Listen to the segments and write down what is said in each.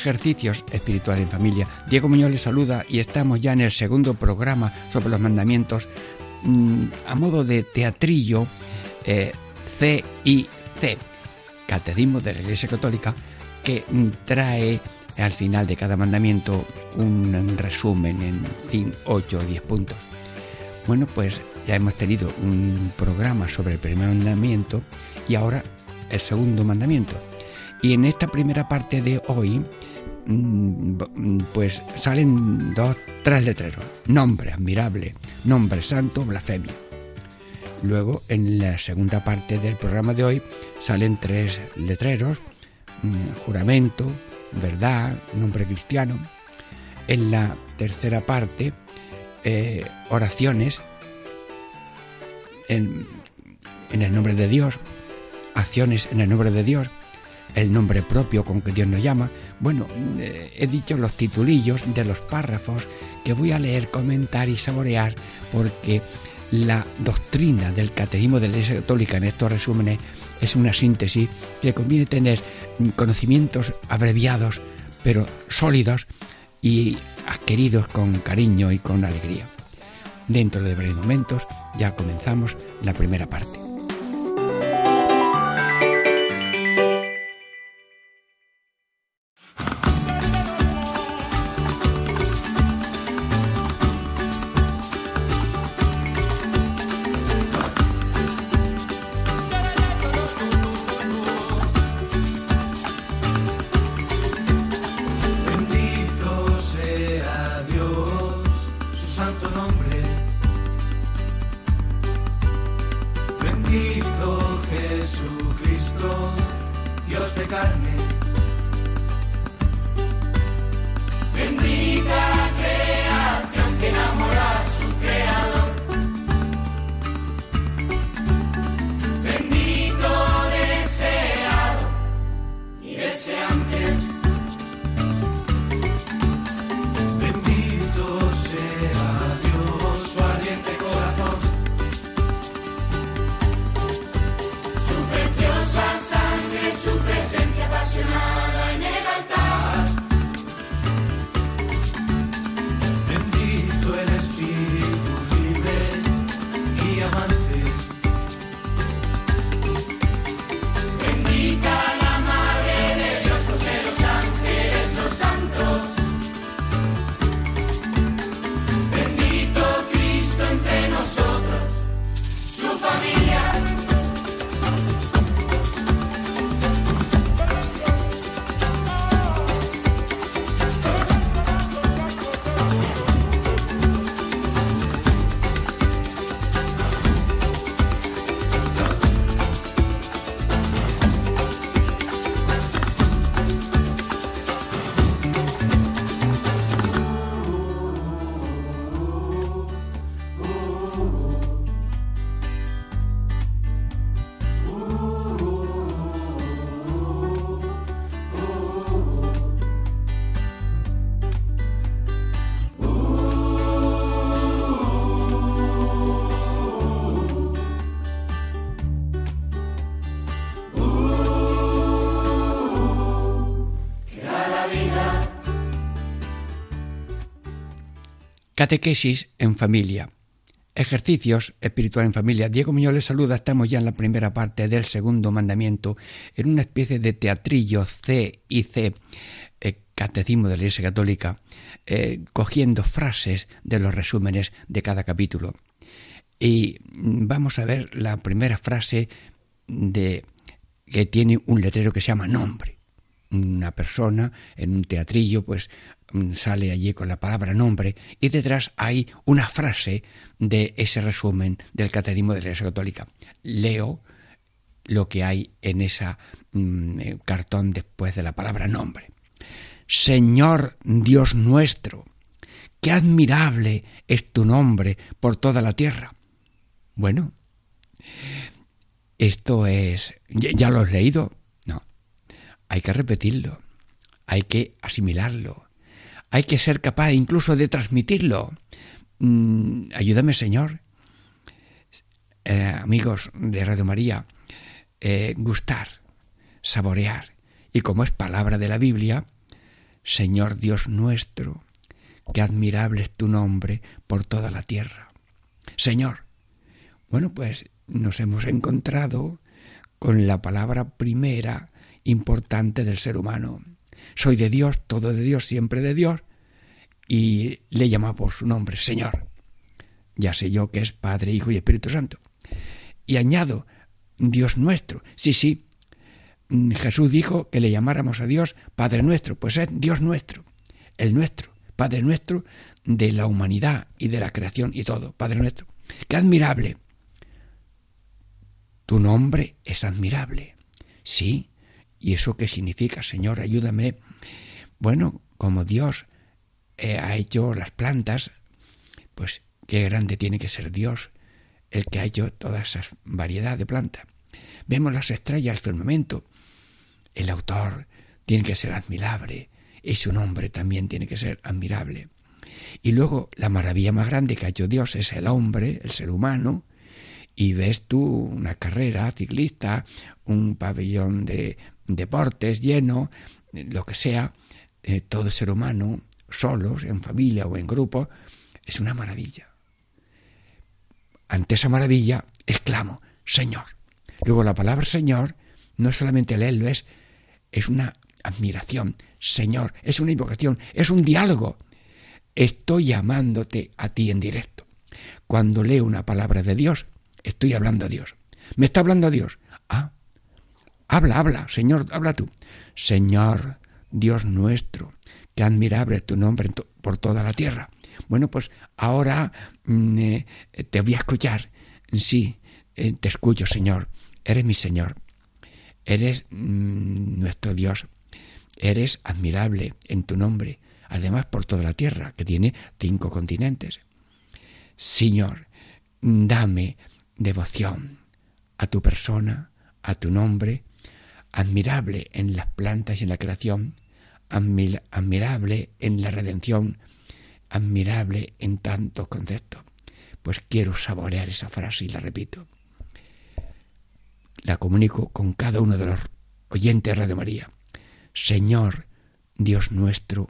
Ejercicios espirituales en familia. Diego Muñoz les saluda y estamos ya en el segundo programa sobre los mandamientos mm, a modo de teatrillo eh, CIC, Catecismo de la Iglesia Católica, que mm, trae al final de cada mandamiento un resumen en 8 o 10 puntos. Bueno, pues ya hemos tenido un programa sobre el primer mandamiento y ahora el segundo mandamiento. Y en esta primera parte de hoy, pues salen dos, tres letreros. Nombre admirable, nombre santo, blasfemia. Luego, en la segunda parte del programa de hoy, salen tres letreros, mm, juramento, verdad, nombre cristiano. En la tercera parte, eh, oraciones en, en el nombre de Dios, acciones en el nombre de Dios el nombre propio con que Dios nos llama. Bueno, eh, he dicho los titulillos de los párrafos que voy a leer, comentar y saborear porque la doctrina del catecismo de la Iglesia Católica en estos resúmenes es una síntesis que conviene tener conocimientos abreviados pero sólidos y adquiridos con cariño y con alegría. Dentro de breves momentos ya comenzamos la primera parte. Catequesis en familia. Ejercicios espiritual en familia. Diego Muñoz les saluda. Estamos ya en la primera parte del segundo mandamiento, en una especie de teatrillo C y C, eh, Catecismo de la Iglesia Católica, eh, cogiendo frases de los resúmenes de cada capítulo. Y vamos a ver la primera frase de que tiene un letrero que se llama nombre. Una persona en un teatrillo, pues Mm, sale allí con la palabra nombre y detrás hay una frase de ese resumen del Catecismo de la Iglesia Católica. Leo lo que hay en ese mm, eh, cartón después de la palabra nombre. Señor Dios nuestro, qué admirable es tu nombre por toda la tierra. Bueno, esto es... ¿Ya lo has leído? No. Hay que repetirlo, hay que asimilarlo, hay que ser capaz incluso de transmitirlo. Mm, ayúdame, Señor. Eh, amigos de Radio María, eh, gustar, saborear. Y como es palabra de la Biblia, Señor Dios nuestro, qué admirable es tu nombre por toda la tierra. Señor, bueno, pues nos hemos encontrado con la palabra primera importante del ser humano. Soy de Dios, todo de Dios, siempre de Dios, y le llama por su nombre, Señor. Ya sé yo que es Padre, Hijo y Espíritu Santo. Y añado, Dios nuestro. Sí, sí, mm, Jesús dijo que le llamáramos a Dios Padre nuestro, pues es Dios nuestro, el nuestro, Padre nuestro de la humanidad y de la creación y todo, Padre nuestro. Qué admirable. Tu nombre es admirable. Sí. ¿Y eso qué significa, Señor? Ayúdame. Bueno, como Dios eh, ha hecho las plantas, pues qué grande tiene que ser Dios, el que ha hecho toda esa variedad de plantas. Vemos las estrellas, el firmamento. El autor tiene que ser admirable y su nombre también tiene que ser admirable. Y luego la maravilla más grande que ha hecho Dios es el hombre, el ser humano, y ves tú una carrera ciclista, un pabellón de deportes lleno, lo que sea, eh, todo ser humano, solos, en familia o en grupo, es una maravilla. Ante esa maravilla exclamo, Señor. Luego la palabra Señor no es solamente leerlo, es, es una admiración. Señor, es una invocación, es un diálogo. Estoy llamándote a ti en directo. Cuando leo una palabra de Dios, estoy hablando a Dios. ¿Me está hablando a Dios? Ah, habla, habla, Señor, habla tú. Señor, Dios nuestro, qué admirable tu nombre por toda la tierra. Bueno, pues ahora mm, eh, te voy a escuchar. Sí, eh, te escucho, Señor. Eres mi Señor. Eres mm, nuestro Dios. Eres admirable en tu nombre, además por toda la tierra, que tiene cinco continentes. Señor, dame devoción a tu persona, a tu nombre, admirable en las plantas y en la creación, admirable en la redención, admirable en tantos conceptos. Pues quiero saborear esa frase y la repito. La comunico con cada uno de los oyentes de Radio María. Señor, Dios nuestro,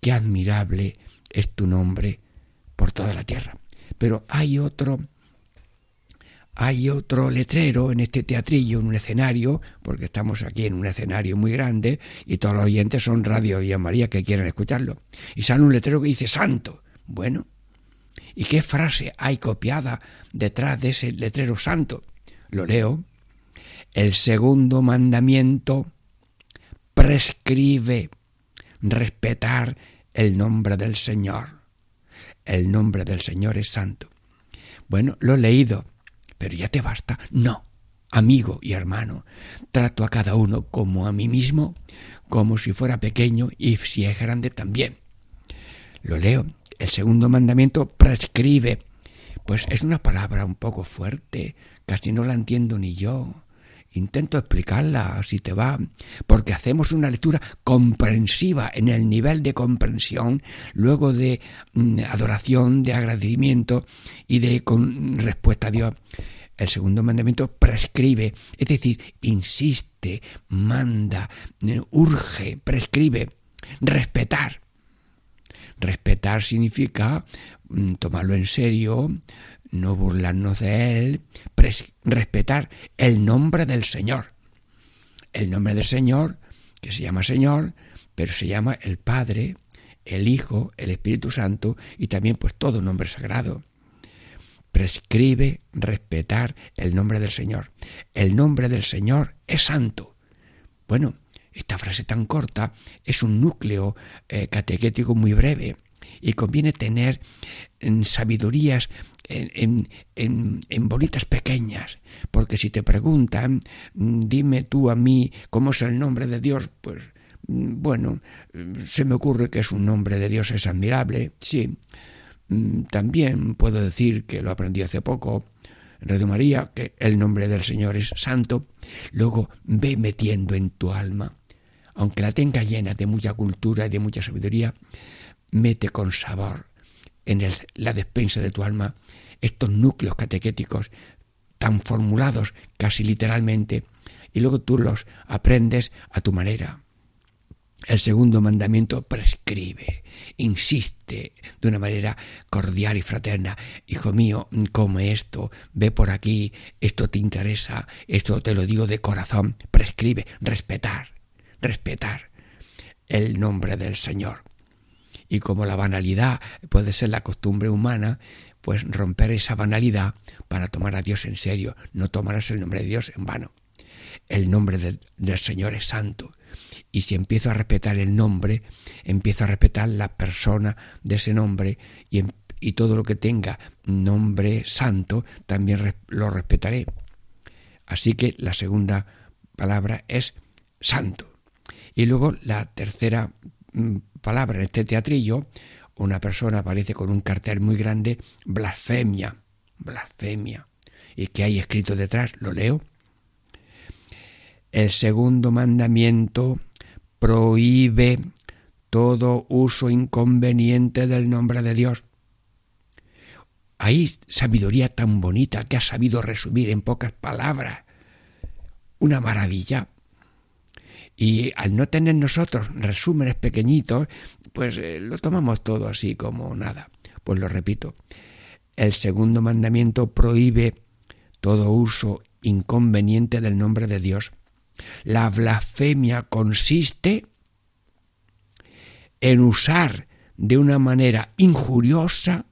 qué admirable es tu nombre por toda la tierra. Pero hay otro hay otro letrero en este teatrillo, en un escenario, porque estamos aquí en un escenario muy grande y todos los oyentes son Radio y María que quieren escucharlo. Y sale un letrero que dice Santo. Bueno, ¿y qué frase hay copiada detrás de ese letrero santo? Lo leo. El segundo mandamiento prescribe respetar el nombre del Señor. El nombre del Señor es santo. Bueno, lo he leído pero ya te basta. No, amigo y hermano, trato a cada uno como a mí mismo, como si fuera pequeño y si es grande también. Lo leo. El segundo mandamiento prescribe. Pues es una palabra un poco fuerte, casi no la entiendo ni yo. Intento explicarla si te va, porque hacemos una lectura comprensiva en el nivel de comprensión, luego de mm, adoración, de agradecimiento y de respuesta a Dios. El segundo mandamiento prescribe, es decir, insiste, manda, urge, prescribe, respetar. Respetar significa mm, tomarlo en serio, no burlarnos de él, respetar el nombre del Señor. El nombre del Señor, que se llama Señor, pero se llama el Padre, el Hijo, el Espíritu Santo y también pues todo nombre sagrado prescribe respetar el nombre del Señor. El nombre del Señor es santo. Bueno, esta frase tan corta es un núcleo eh, catequético muy breve y conviene tener en sabidurías en, en, en, bolitas pequeñas, porque si te preguntan, dime tú a mí cómo es el nombre de Dios, pues mm, bueno, se me ocurre que es un nombre de Dios es admirable, sí. Mm, también puedo decir que lo aprendí hace poco en María, que el nombre del Señor es santo. Luego ve metiendo en tu alma, aunque la tenga llena de mucha cultura y de mucha sabiduría, mete con sabor en la despensa de tu alma estos núcleos catequéticos tan formulados casi literalmente, y luego tú los aprendes a tu manera. El segundo mandamiento prescribe, insiste de una manera cordial y fraterna. Hijo mío, come esto, ve por aquí, esto te interesa, esto te lo digo de corazón. Prescribe, respetar, respetar el nombre del Señor. Y como la banalidad puede ser la costumbre humana, pues romper esa banalidad para tomar a Dios en serio. No tomarás el nombre de Dios en vano. El nombre del, Señor es santo. Y si empiezo a respetar el nombre, empiezo a respetar la persona de ese nombre y, em, y todo lo que tenga nombre santo, también lo respetaré. Así que la segunda palabra es santo. Y luego la tercera mm, palabra en este teatrillo una persona aparece con un cartel muy grande, blasfemia, blasfemia. ¿Y qué hay escrito detrás? Lo leo. El segundo mandamiento prohíbe todo uso inconveniente del nombre de Dios. Hay sabiduría tan bonita que ha sabido resumir en pocas palabras. Una maravilla. Y al no tener nosotros resúmenes pequeñitos, pues eh, lo tomamos todo así como nada. Pues lo repito, el segundo mandamiento prohíbe todo uso inconveniente del nombre de Dios. La blasfemia consiste en usar de una manera injuriosa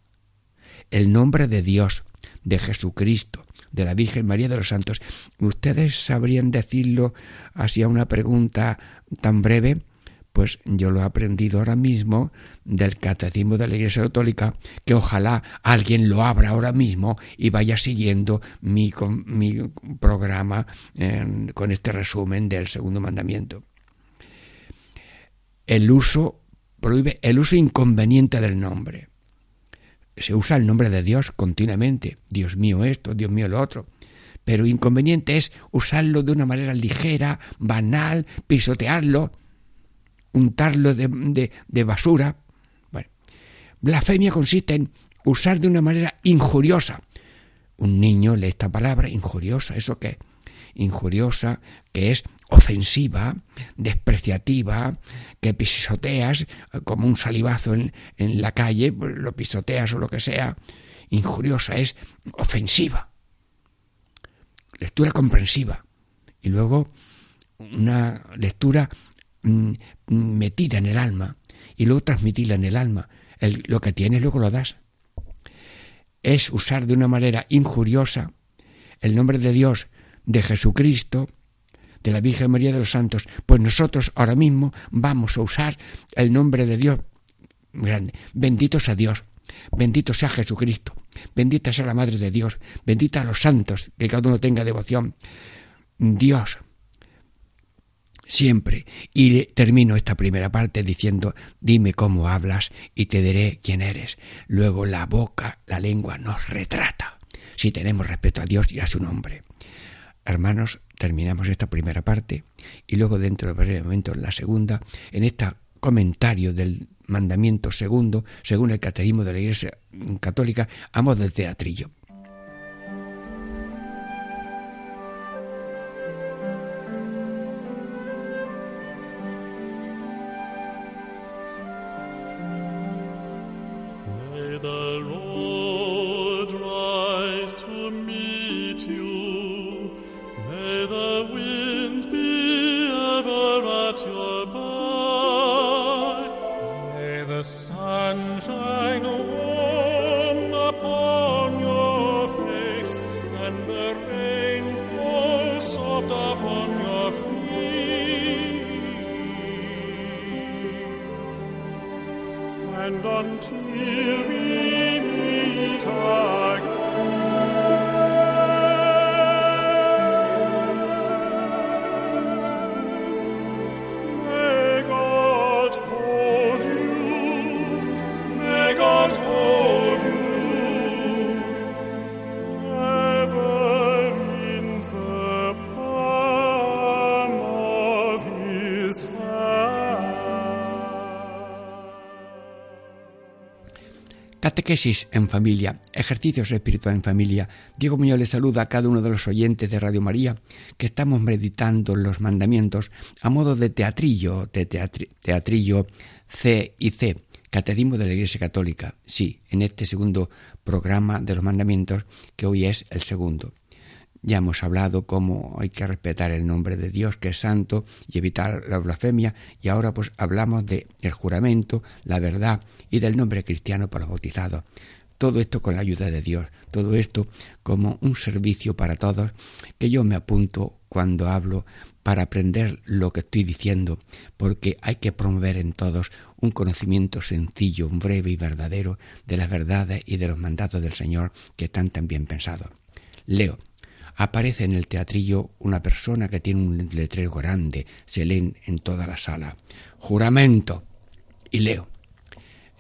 el nombre de Dios, de Jesucristo, de la Virgen María de los Santos. ¿Ustedes sabrían decirlo así a una pregunta tan breve? Pues yo lo he aprendido ahora mismo del Catecismo de la Iglesia Católica, que ojalá alguien lo abra ahora mismo y vaya siguiendo mi, mi programa con este resumen del segundo mandamiento. El uso prohíbe el uso inconveniente del nombre. Se usa el nombre de Dios continuamente. Dios mío esto, Dios mío lo otro. Pero inconveniente es usarlo de una manera ligera, banal, pisotearlo untarlo de, de, basura. Bueno, blasfemia consiste en usar de una manera injuriosa. Un niño lee esta palabra injuriosa, ¿eso qué? Injuriosa, que es ofensiva, despreciativa, que pisoteas como un salivazo en, en la calle, pues lo pisoteas o lo que sea. Injuriosa es ofensiva. Lectura comprensiva. Y luego una lectura metida en el alma y luego transmitirla en el alma. lo que tienes luego lo das. Es usar de una manera injuriosa el nombre de Dios, de Jesucristo, de la Virgen María de los Santos. Pues nosotros ahora mismo vamos a usar el nombre de Dios grande. Bendito sea Dios. Bendito sea Jesucristo. Bendita sea la Madre de Dios. Bendita a los santos, que cada uno tenga devoción. Dios siempre. Y termino esta primera parte diciendo, dime cómo hablas y te diré quién eres. Luego la boca, la lengua nos retrata, si tenemos respeto a Dios y a su nombre. Hermanos, terminamos esta primera parte y luego dentro de breve momento la segunda, en este comentario del mandamiento segundo, según el catecismo de la Iglesia Católica, a modo de teatrillo. Catequesis en familia, ejercicios espirituales en familia. Diego Muñoz le saluda a cada uno de los oyentes de Radio María que estamos meditando los mandamientos a modo de teatrillo, de teatrillo C y C, Catecismo de la Iglesia Católica. Sí, en este segundo programa de los mandamientos, que hoy es el segundo. Ya hemos hablado cómo hay que respetar el nombre de Dios, que es santo, y evitar la blasfemia, y ahora pues hablamos de el juramento, la verdad y del nombre cristiano para los bautizados. Todo esto con la ayuda de Dios, todo esto como un servicio para todos, que yo me apunto cuando hablo para aprender lo que estoy diciendo, porque hay que promover en todos un conocimiento sencillo, breve y verdadero de las verdades y de los mandatos del Señor que están tan bien pensados. Leo aparece en el teatrillo una persona que tiene un letrero grande, se leen en toda la sala. Juramento. Y leo.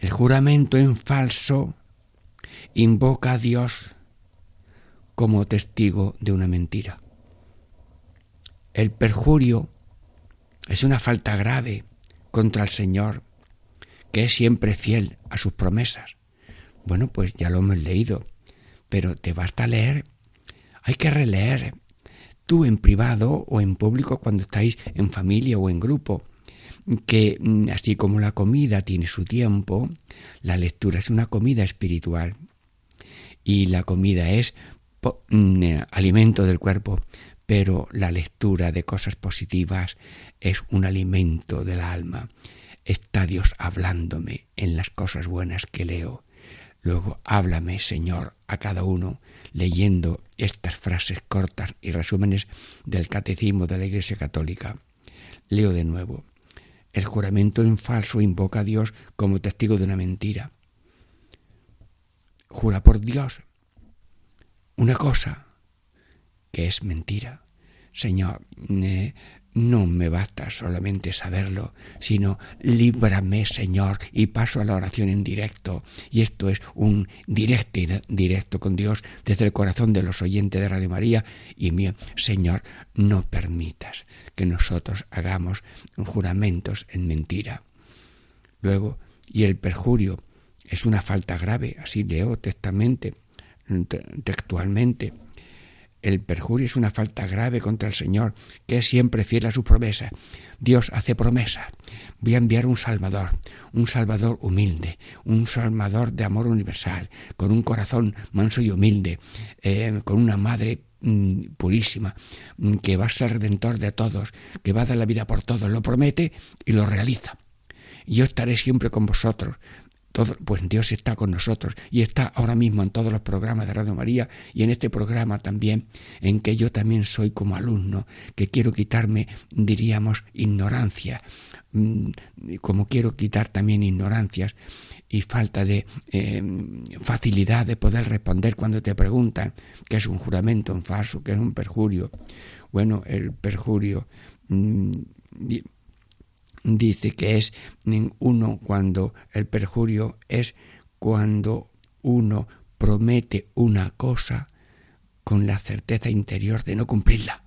El juramento en falso invoca a Dios como testigo de una mentira. El perjurio es una falta grave contra el Señor, que es siempre fiel a sus promesas. Bueno, pues ya lo hemos leído, pero te basta leer hay que releer tú en privado o en público cuando estáis en familia o en grupo que mm, así como la comida tiene su tiempo, la lectura es una comida espiritual y la comida es mm, alimento del cuerpo, pero la lectura de cosas positivas es un alimento del alma. Está Dios hablándome en las cosas buenas que leo. Luego háblame, Señor, a cada uno leyendo estas frases cortas y resúmenes del Catecismo de la Iglesia Católica. Leo de nuevo. El juramento en falso invoca a Dios como testigo de una mentira. Jura por Dios una cosa que es mentira. Señor, eh, no me basta solamente saberlo, sino líbrame, Señor, y paso a la oración en directo. Y esto es un directo, directo con Dios desde el corazón de los oyentes de Radio María. Y mío, Señor, no permitas que nosotros hagamos juramentos en mentira. Luego, y el perjurio es una falta grave, así leo textualmente, textualmente el perjurio es una falta grave contra el Señor, que es siempre fiel a su promesa. Dios hace promesa. Voy a enviar un Salvador, un Salvador humilde, un Salvador de amor universal, con un corazón manso y humilde, eh, con una madre mm, purísima, mm, que va a ser redentor de todos, que va a dar la vida por todos. Lo promete y lo realiza. Yo estaré siempre con vosotros, pues Dios está con nosotros y está ahora mismo en todos los programas de Radio María y en este programa también, en que yo también soy como alumno, que quiero quitarme, diríamos, ignorancia, mm, como quiero quitar también ignorancias y falta de eh, facilidad de poder responder cuando te preguntan qué es un juramento en falso, qué es un perjurio. Bueno, el perjurio mm, dice que es uno cuando el perjurio es cuando uno promete una cosa con la certeza interior de no cumplirla.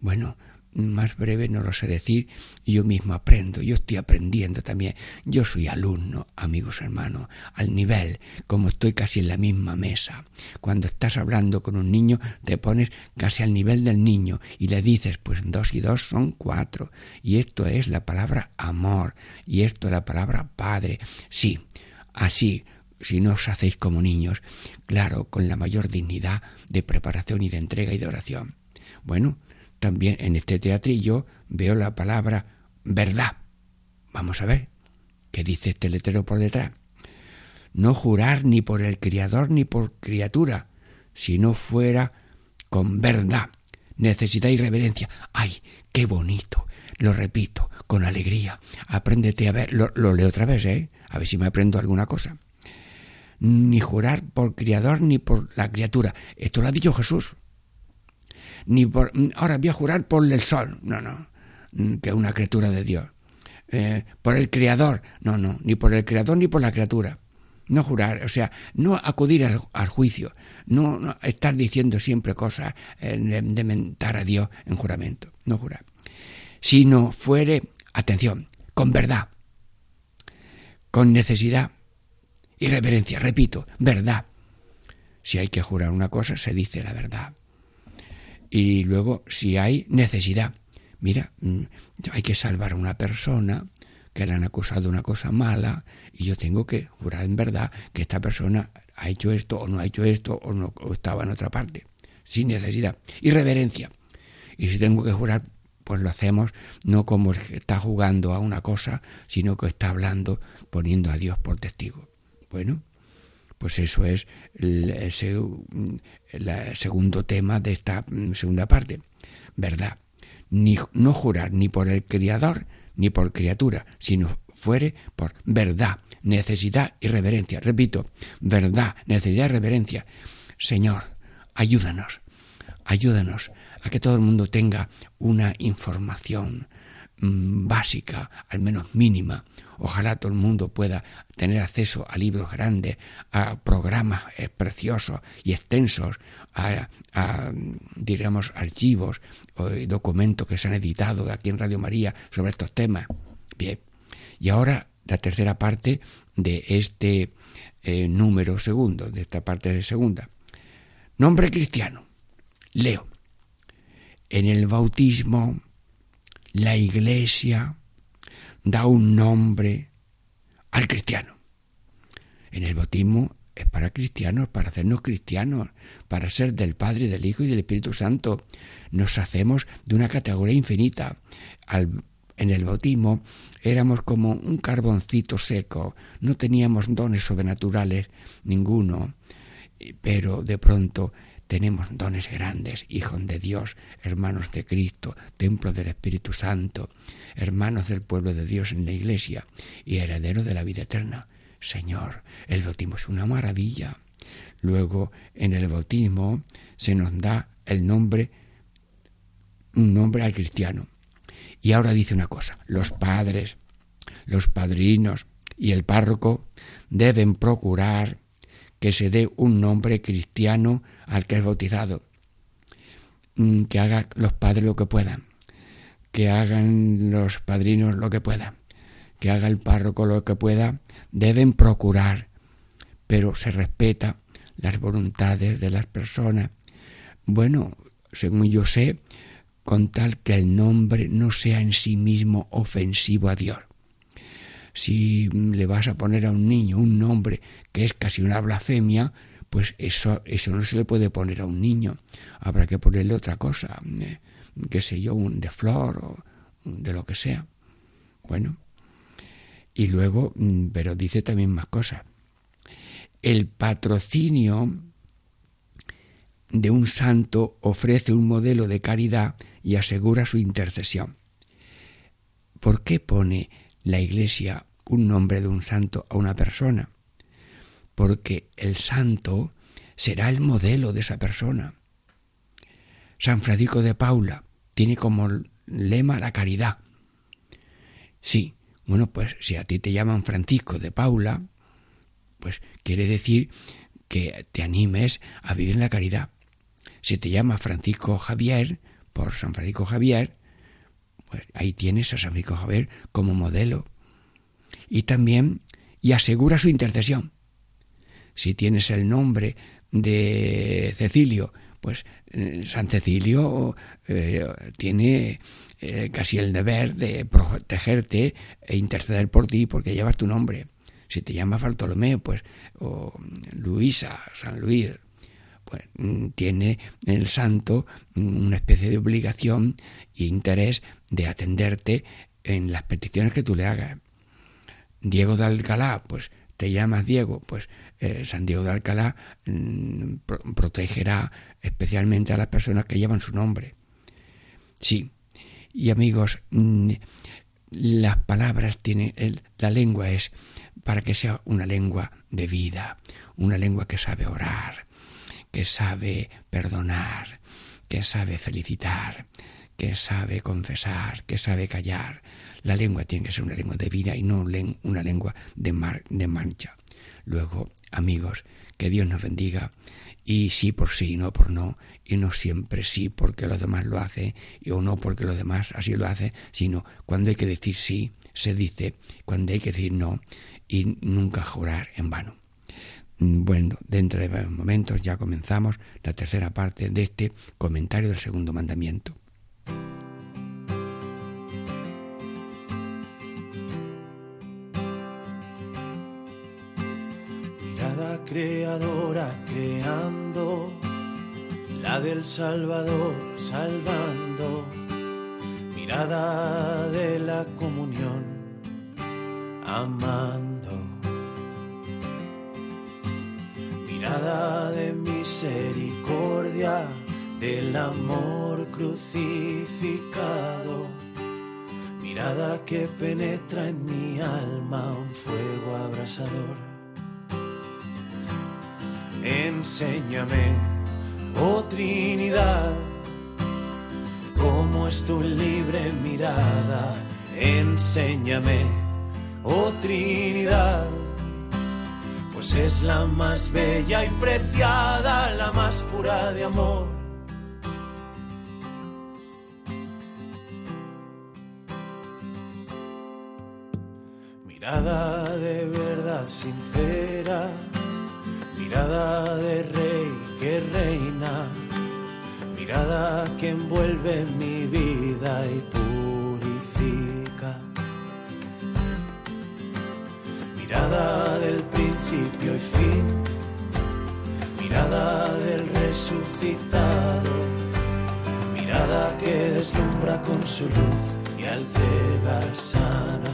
Bueno, más breve no lo sé decir, yo mismo aprendo, yo estoy aprendiendo también. Yo soy alumno, amigos hermanos, al nivel, como estoy casi en la misma mesa. Cuando estás hablando con un niño, te pones casi al nivel del niño y le dices, pues dos y dos son cuatro. Y esto es la palabra amor, y esto es la palabra padre. Sí, así, si no os hacéis como niños, claro, con la mayor dignidad de preparación y de entrega y de oración. Bueno, también en este teatrillo veo la palabra verdad. Vamos a ver qué dice este letrero por detrás. No jurar ni por el criador ni por criatura, si no fuera con verdad, necesidad y reverencia. ¡Ay, qué bonito! Lo repito, con alegría. Apréndete a ver, lo, lo leo otra vez, ¿eh? A ver si me aprendo alguna cosa. Ni jurar por criador ni por la criatura. Esto lo ha dicho Jesús ni por, ahora voy a jurar por el sol, no, no, que es una criatura de Dios, eh, por el Creador, no, no, ni por el Creador ni por la criatura. No jurar, o sea, no acudir al, juicio, no, estar diciendo siempre cosas eh, de, mentar a Dios en juramento, no jurar. Sino fuere, atención, con verdad, con necesidad y reverencia. Repito, verdad. Si hay que jurar una cosa, se dice la verdad. Y luego, si hay necesidad, mira, mm, hay que salvar a una persona que le han acusado de una cosa mala y yo tengo que jurar en verdad que esta persona ha hecho esto o no ha hecho esto o, no, estaba en otra parte, sin necesidad. Y reverencia. Y si tengo que jurar, pues lo hacemos no como el que está jugando a una cosa, sino que está hablando poniendo a Dios por testigo. Bueno, pues eso es el, segundo tema de esta segunda parte. ¿Verdad? No jurar ni por el Criador ni por criatura, sino fuere por verdad, necesidad y reverencia. Repito, verdad, necesidad y reverencia. Señor, ayúdanos, ayúdanos a que todo el mundo tenga una información mm, básica, al menos mínima. Ojalá todo el mundo pueda tener acceso a libros grandes, a programas eh, preciosos y extensos, a, diríamos, archivos o documentos que se han editado aquí en Radio María sobre estos temas. Bien, y ahora la tercera parte de este eh, número segundo, de esta parte de segunda. Nombre cristiano. Leo. En el bautismo, la iglesia da un nombre al cristiano. En el bautismo es para cristianos, para hacernos cristianos, para ser del Padre, del Hijo y del Espíritu Santo. Nos hacemos de una categoría infinita. En el bautismo éramos como un carboncito seco, no teníamos dones sobrenaturales ninguno, pero de pronto tenemos dones grandes, hijos de Dios, hermanos de Cristo, templo del Espíritu Santo, hermanos del pueblo de Dios en la iglesia y herederos de la vida eterna. Señor, el bautismo es una maravilla. Luego, en el bautismo se nos da el nombre, un nombre al cristiano. Y ahora dice una cosa, los padres, los padrinos y el párroco deben procurar que se dé un nombre cristiano al que es bautizado, mm, que hagan los padres lo que puedan, que hagan los padrinos lo que puedan, que haga el párroco lo que pueda, deben procurar, pero se respeta las voluntades de las personas. Bueno, según yo sé, con tal que el nombre no sea en sí mismo ofensivo a Dios. Si le vas a poner a un niño un nombre que es casi una blasfemia, pues eso, eso no se le puede poner a un niño. Habrá que ponerle otra cosa, eh, qué sé yo, un de flor o de lo que sea. Bueno, y luego, mm, pero dice también más cosas. El patrocinio de un santo ofrece un modelo de caridad y asegura su intercesión. ¿Por qué pone la Iglesia un nombre de un santo a una persona? Porque el santo será el modelo de esa persona. San Francisco de Paula tiene como lema la caridad. Sí, bueno, pues si a ti te llaman Francisco de Paula, pues quiere decir que te animes a vivir en la caridad. Si te llama Francisco Javier, por San Francisco Javier, pues ahí tienes a San Francisco Javier como modelo. Y también, y asegura su intercesión. Si tienes el nombre de Cecilio, pues eh, San Cecilio eh, tiene eh, casi el deber de protegerte e interceder por ti porque llevas tu nombre. Si te llamas Bartolomeo, pues, o Luisa, San Luis, pues mm, tiene el santo una especie de obligación e interés de atenderte en las peticiones que tú le hagas. Diego de Alcalá, pues te llamas Diego, pues eh, San Diego de Alcalá mm, protegerá especialmente a las personas que llevan su nombre. Sí, y amigos, mm, las palabras tienen, la lengua es para que sea una lengua de vida, una lengua que sabe orar, que sabe perdonar, que sabe felicitar, que sabe confesar, que sabe callar. La lengua tiene que ser una lengua de vida y no una lengua de, de mancha. Luego, amigos, que Dios nos bendiga y sí por sí, no por no, y no siempre sí porque los demás lo hacen y o no porque los demás así lo hacen, sino cuando hay que decir sí, se dice, cuando hay que decir no y nunca jurar en vano. Bueno, dentro de momentos ya comenzamos la tercera parte de este comentario del segundo mandamiento. Mirada creadora creando, la del Salvador salvando, mirada de la comunión amando. Mirada de misericordia del amor crucificado, mirada que penetra en mi alma un fuego abrasador. Enséñame, oh Trinidad, cómo es tu libre mirada. Enséñame, oh Trinidad pues es la más bella y preciada, la más pura de amor. Mirada de verdad sincera, mirada de rey que reina, mirada que envuelve mi vida y purifica. Mirada del principio y fin, mirada del resucitado, mirada que deslumbra con su luz y al cegar sana.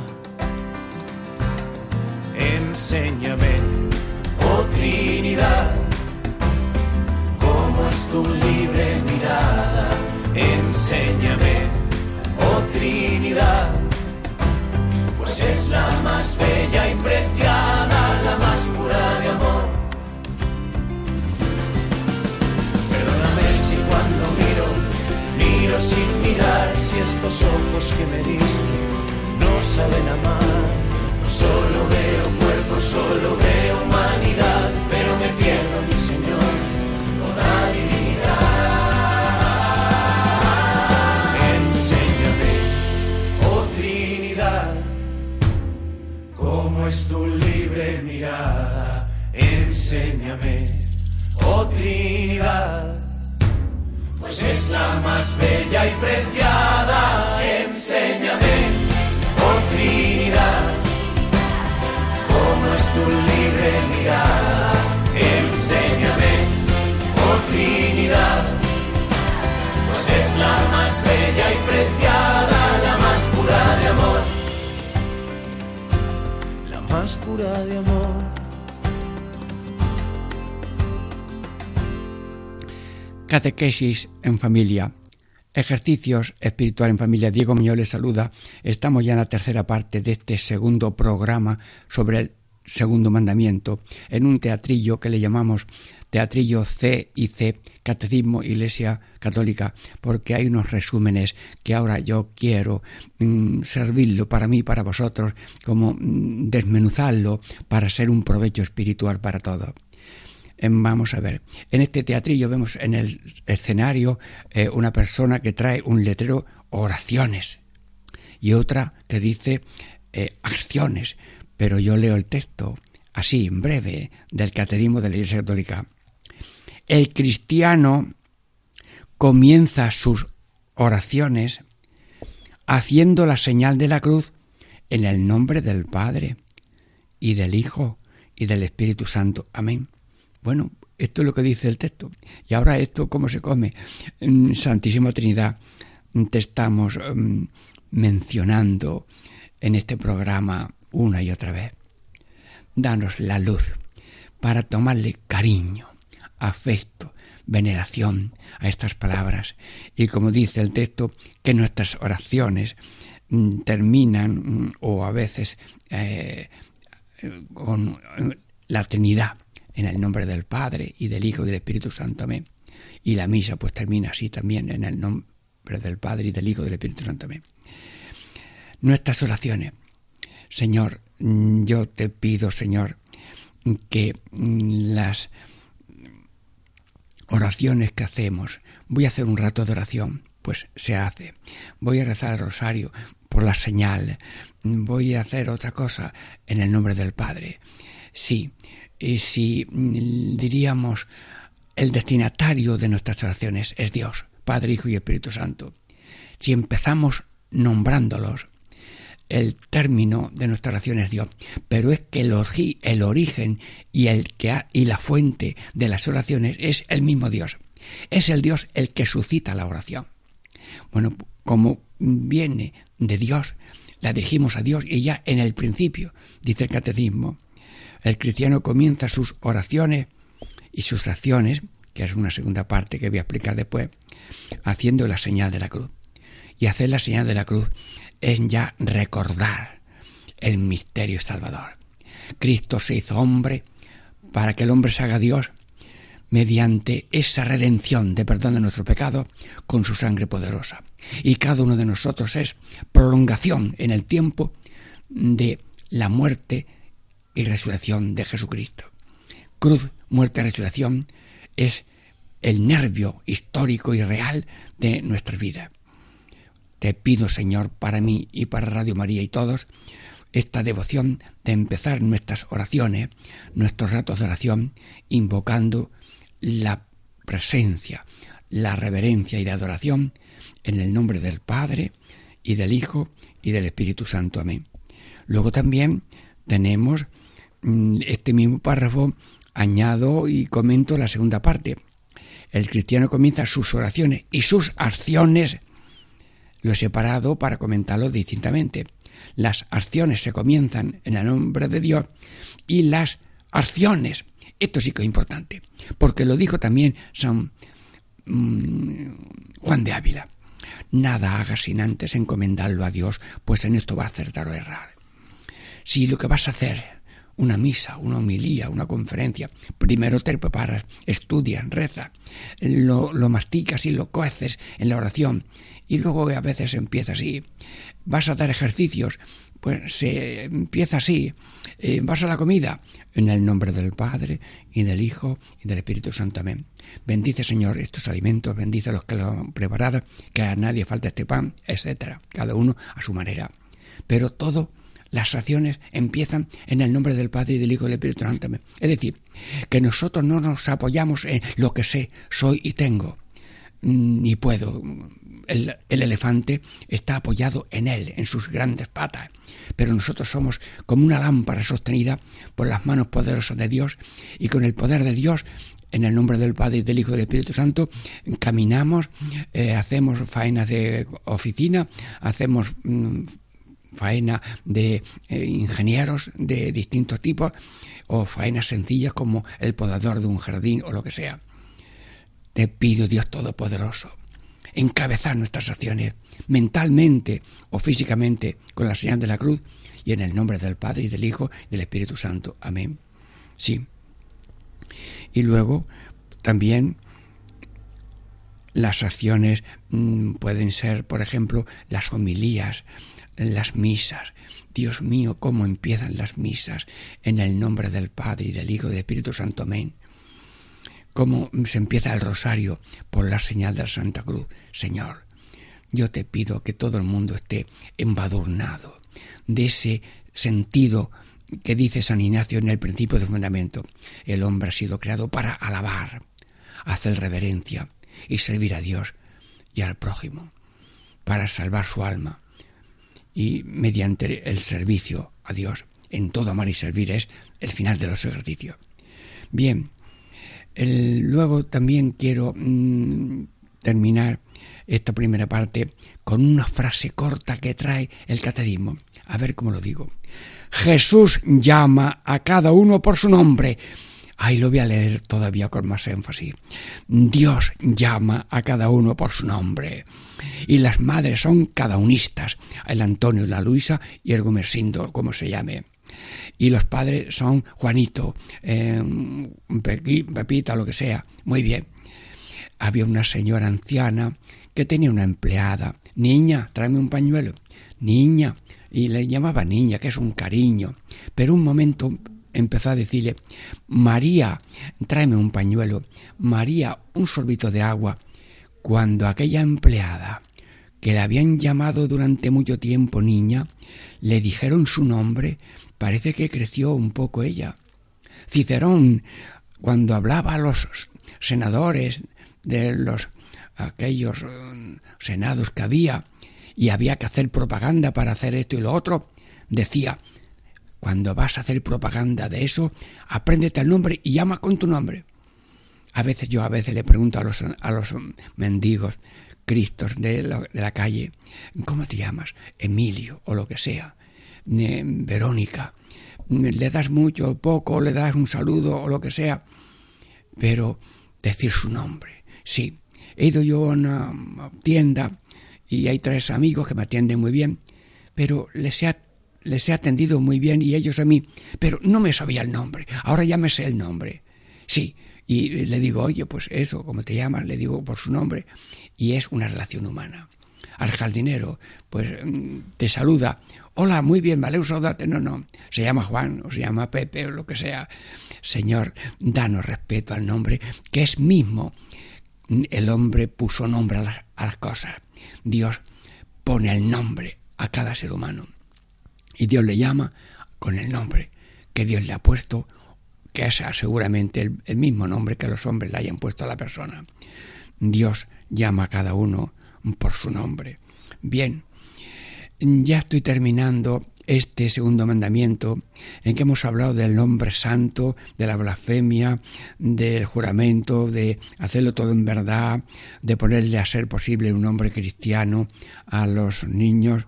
Enséñame, tu libre mirada. Enséñame, oh Trinidad, pues es la más bella y preciada, la más pura de amor. Perdóname si cuando miro, miro sin mirar, si estos ojos que me diste no saben amar. Solo veo cuerpo, solo veo humanidad, pero me pierdo, mi es tu libre mirada. Enséñame, oh Trinidad, pues es la más bella y preciada. Enséñame, oh Trinidad cómo es tu libre mirada. Catequesis en familia. Ejercicios espiritual en familia. Diego Muñoz les saluda. Estamos ya en la tercera parte de este segundo programa sobre el segundo mandamiento, en un teatrillo que le llamamos teatrillo C y C, Catecismo Iglesia Católica, porque hay unos resúmenes que ahora yo quiero mm, servirlo para mí, para vosotros, como mm, desmenuzarlo para ser un provecho espiritual para todos. Em, Vamos a ver, en este teatrillo vemos en el escenario eh, una persona que trae un letrero oraciones y otra que dice eh, acciones, pero yo leo el texto así, en breve, del Catecismo de la Iglesia Católica. El cristiano comienza sus oraciones haciendo la señal de la cruz en el nombre del Padre y del Hijo y del Espíritu Santo. Amén. Bueno, esto es lo que dice el texto. Y ahora esto, ¿cómo se come? En Santísima Trinidad, te estamos um, mencionando en este programa una y otra vez. Danos la luz para tomarle cariño, afecto, veneración a estas palabras. Y como dice el texto, que nuestras oraciones mm, terminan mm, o a veces eh, con la Trinidad en el nombre del Padre y del Hijo y del Espíritu Santo. Amén. Y la misa pues termina así también en el nombre del Padre y del Hijo y del Espíritu Santo. Amén. Nuestras oraciones. Señor, yo te pido, Señor, que las oraciones que hacemos, voy a hacer un rato de oración, pues se hace. Voy a rezar el rosario, por la señal. Voy a hacer otra cosa en el nombre del Padre. Sí, y si mm, diríamos el destinatario de nuestras oraciones es Dios, Padre, Hijo y Espíritu Santo. Si empezamos nombrándolos, el término de nuestra oración es Dios, pero es que el, origen y, el que y la fuente de las oraciones es el mismo Dios. Es el Dios el que suscita la oración. Bueno, como viene de Dios, la dirigimos a Dios y ya en el principio, dice el catecismo, el cristiano comienza sus oraciones y sus acciones, que es una segunda parte que voy a explicar después, haciendo la señal de la cruz. Y hacer la señal de la cruz es ya recordar el misterio salvador. Cristo se hizo hombre para que el hombre se haga Dios mediante esa redención de perdón de nuestro pecado con su sangre poderosa. Y cada uno de nosotros es prolongación en el tiempo de la muerte y resurrección de Jesucristo. Cruz, muerte y resurrección es el nervio histórico y real de nuestra vida. Te pido, Señor, para mí y para Radio María y todos, esta devoción de empezar nuestras oraciones, nuestros ratos de oración, invocando la presencia, la reverencia y la adoración en el nombre del Padre y del Hijo y del Espíritu Santo. Amén. Luego también tenemos mm, este mismo párrafo, añado y comento la segunda parte. El cristiano comienza sus oraciones y sus acciones lo he separado para comentarlo distintamente. Las acciones se comienzan en el nombre de Dios y las acciones. Esto sí que es importante, porque lo dijo también San mm, Juan de Ávila. Nada hagas sin antes encomendarlo a Dios, pues en esto va a acertar o errar. Si lo que vas a hacer, una misa, una homilía, una conferencia, primero te preparas, estudias, reza, lo, lo masticas y lo coces en la oración y luego a veces empieza así. Vas a dar ejercicios, pues se empieza así. Eh, vas a la comida, en el nombre del Padre y del Hijo y del Espíritu Santo. Amén. Bendice, Señor, estos alimentos, bendice a los que lo han preparado, que a nadie falta este pan, etcétera. Cada uno a su manera. Pero todo las acciones empiezan en el nombre del Padre y del Hijo y del Espíritu Santo. Es decir, que nosotros no nos apoyamos en lo que sé, soy y tengo, ni puedo el, elefante está apoyado en él, en sus grandes patas, pero nosotros somos como una lámpara sostenida por las manos poderosas de Dios y con el poder de Dios en el nombre del Padre del Hijo y del Espíritu Santo, caminamos, eh, hacemos faenas de oficina, hacemos mm, faena de eh, ingenieros de distintos tipos o faenas sencillas como el podador de un jardín o lo que sea. Te pido, Dios Todopoderoso, encabezar nuestras acciones mentalmente o físicamente con la señal de la cruz y en el nombre del Padre y del Hijo y del Espíritu Santo. Amén. Sí. Y luego también las acciones mm, pueden ser, por ejemplo, las homilías, las misas. Dios mío, cómo empiezan las misas en el nombre del Padre y del Hijo y del Espíritu Santo. Amén cómo se empieza el rosario por la señal de la Santa Cruz. Señor, yo te pido que todo el mundo esté embadurnado de ese sentido que dice San Ignacio en el principio de fundamento. El hombre ha sido creado para alabar, hacer reverencia y servir a Dios y al prójimo, para salvar su alma. Y mediante el servicio a Dios, en todo amar y servir es el final de los ejercicios. Bien, luego también quiero mm, terminar esta primera parte con una frase corta que trae el catecismo. A ver cómo lo digo. Jesús llama a cada uno por su nombre. Ahí lo voy a leer todavía con más énfasis. Dios llama a cada uno por su nombre. Y las madres son cada unistas. El Antonio, la Luisa y el Gomersindo, como se llame y los padres son Juanito, eh, Pepita, lo que sea. Muy bien. Había una señora anciana que tenía una empleada. Niña, tráeme un pañuelo. Niña. Y le llamaba niña, que es un cariño. Pero un momento empezó a decirle, María, tráeme un pañuelo. María, un sorbito de agua. Cuando aquella empleada que la habían llamado durante mucho tiempo niña, le dijeron su nombre, parece que creció un poco ella. Cicerón, cuando hablaba a los senadores de los aquellos mm, senados que había y había que hacer propaganda para hacer esto y lo otro, decía, cuando vas a hacer propaganda de eso, apréndete el nombre y llama con tu nombre. A veces yo a veces le pregunto a los, a los mendigos, Cristos de la, de la calle, ¿cómo te llamas? Emilio o lo que sea, Verónica. Le das mucho o poco, le das un saludo o lo que sea, pero decir su nombre. Sí, he ido yo a una tienda y hay tres amigos que me atienden muy bien, pero les he, les he atendido muy bien y ellos a mí, pero no me sabía el nombre. Ahora ya me sé el nombre. Sí, y le digo, oye, pues eso, como te llamas, le digo por su nombre, y es una relación humana. Al jardinero, pues mm, te saluda, hola, muy bien, vale, saudarte, no, no, se llama Juan, o se llama Pepe, o lo que sea. Señor, danos respeto al nombre, que es mismo. El hombre puso nombre a las, a las cosas. Dios pone el nombre a cada ser humano. Y Dios le llama con el nombre que Dios le ha puesto que es seguramente el, mismo nombre que los hombres le hayan puesto a la persona. Dios llama a cada uno por su nombre. Bien, ya estoy terminando este segundo mandamiento en que hemos hablado del nombre santo, de la blasfemia, del juramento, de hacerlo todo en verdad, de ponerle a ser posible un nombre cristiano a los niños.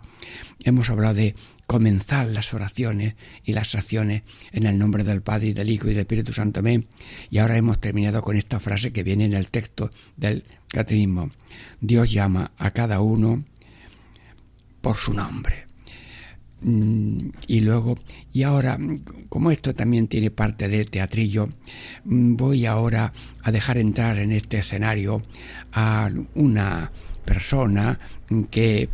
Hemos hablado de comenzar las oraciones y las acciones en el nombre del Padre y del Hijo y del Espíritu Santo. Amén. Y ahora hemos terminado con esta frase que viene en el texto del catecismo. Dios llama a cada uno por su nombre. Mm, y luego, y ahora, como esto también tiene parte de teatrillo, mm, voy ahora a dejar entrar en este escenario a una persona que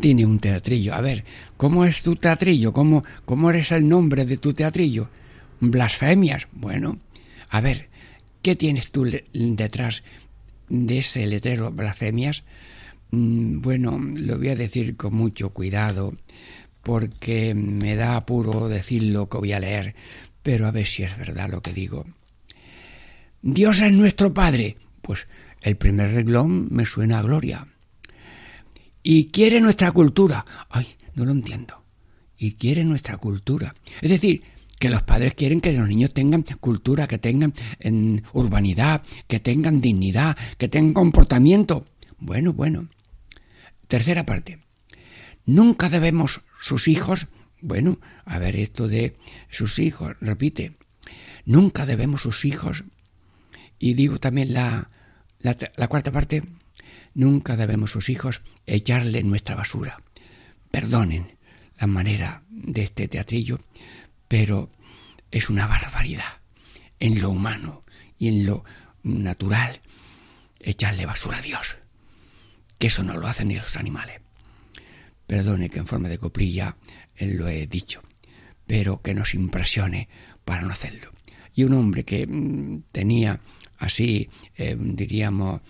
tiene un teatrillo. A ver, ¿cómo es tu teatrillo? ¿Cómo, cómo eres el nombre de tu teatrillo? Blasfemias. Bueno, a ver, ¿qué tienes tú detrás de ese letrero blasfemias? Mm, bueno, lo voy a decir con mucho cuidado porque me da apuro decir lo que voy a leer, pero a ver si es verdad lo que digo. Dios es nuestro Padre. Pues el primer reglón me suena a gloria y quiere nuestra cultura. Ay, no lo entiendo. Y quiere nuestra cultura. Es decir, que los padres quieren que los niños tengan cultura, que tengan en, urbanidad, que tengan dignidad, que tengan comportamiento. Bueno, bueno. Tercera parte. Nunca debemos sus hijos, bueno, a ver esto de sus hijos, repite, nunca debemos sus hijos, y digo también la, la cuarta parte, Nunca debemos sus hijos echarle nuestra basura. Perdonen la manera de este teatrillo, pero es una barbaridad en lo humano y en lo natural echarle basura a Dios, que eso no lo hacen ni los animales. Perdone que en forma de coprilla lo he dicho, pero que nos impresione para no hacerlo. Y un hombre que mm, tenía así, eh, diríamos,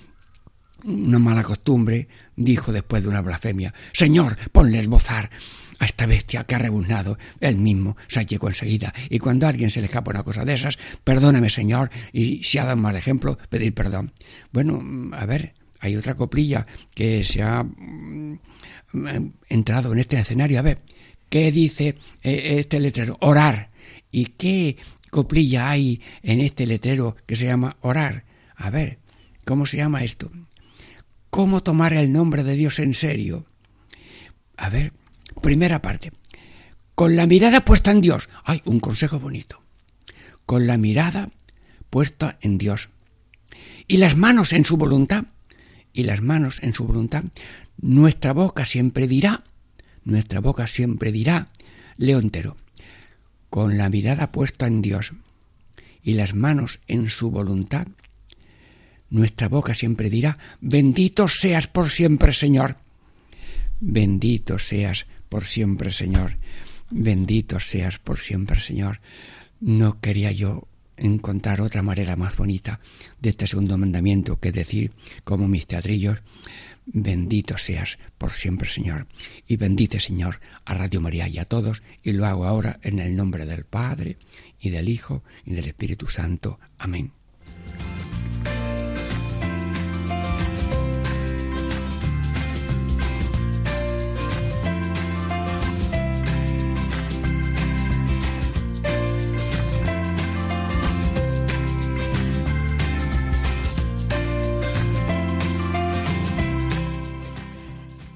una mala costumbre, dijo después de una blasfemia, Señor, ponle el bozar a esta bestia que ha rebuznado. Él mismo se llegó enseguida. Y cuando a alguien se le escapa una cosa de esas, perdóname, Señor, y si ha dado un mal ejemplo, pedir perdón. Bueno, a ver, hay otra coplilla que se ha mm, entrado en este escenario. A ver, ¿qué dice eh, este letrero? Orar. ¿Y qué coplilla hay en este letrero que se llama orar? A ver, ¿cómo se llama esto? Cómo tomar el nombre de Dios en serio. A ver, primera parte. Con la mirada puesta en Dios. Ay, un consejo bonito. Con la mirada puesta en Dios. Y las manos en su voluntad. Y las manos en su voluntad. Nuestra boca siempre dirá. Nuestra boca siempre dirá. Leo entero. Con la mirada puesta en Dios. Y las manos en su voluntad nuestra boca siempre dirá, bendito seas por siempre, Señor. Bendito seas por siempre, Señor. Bendito seas por siempre, Señor. No quería yo encontrar otra manera más bonita de este segundo mandamiento que decir, como mis teatrillos, bendito seas por siempre, Señor. Y bendice, Señor, a Radio María y a todos, y lo hago ahora en el nombre del Padre, y del Hijo, y del Espíritu Santo. Amén.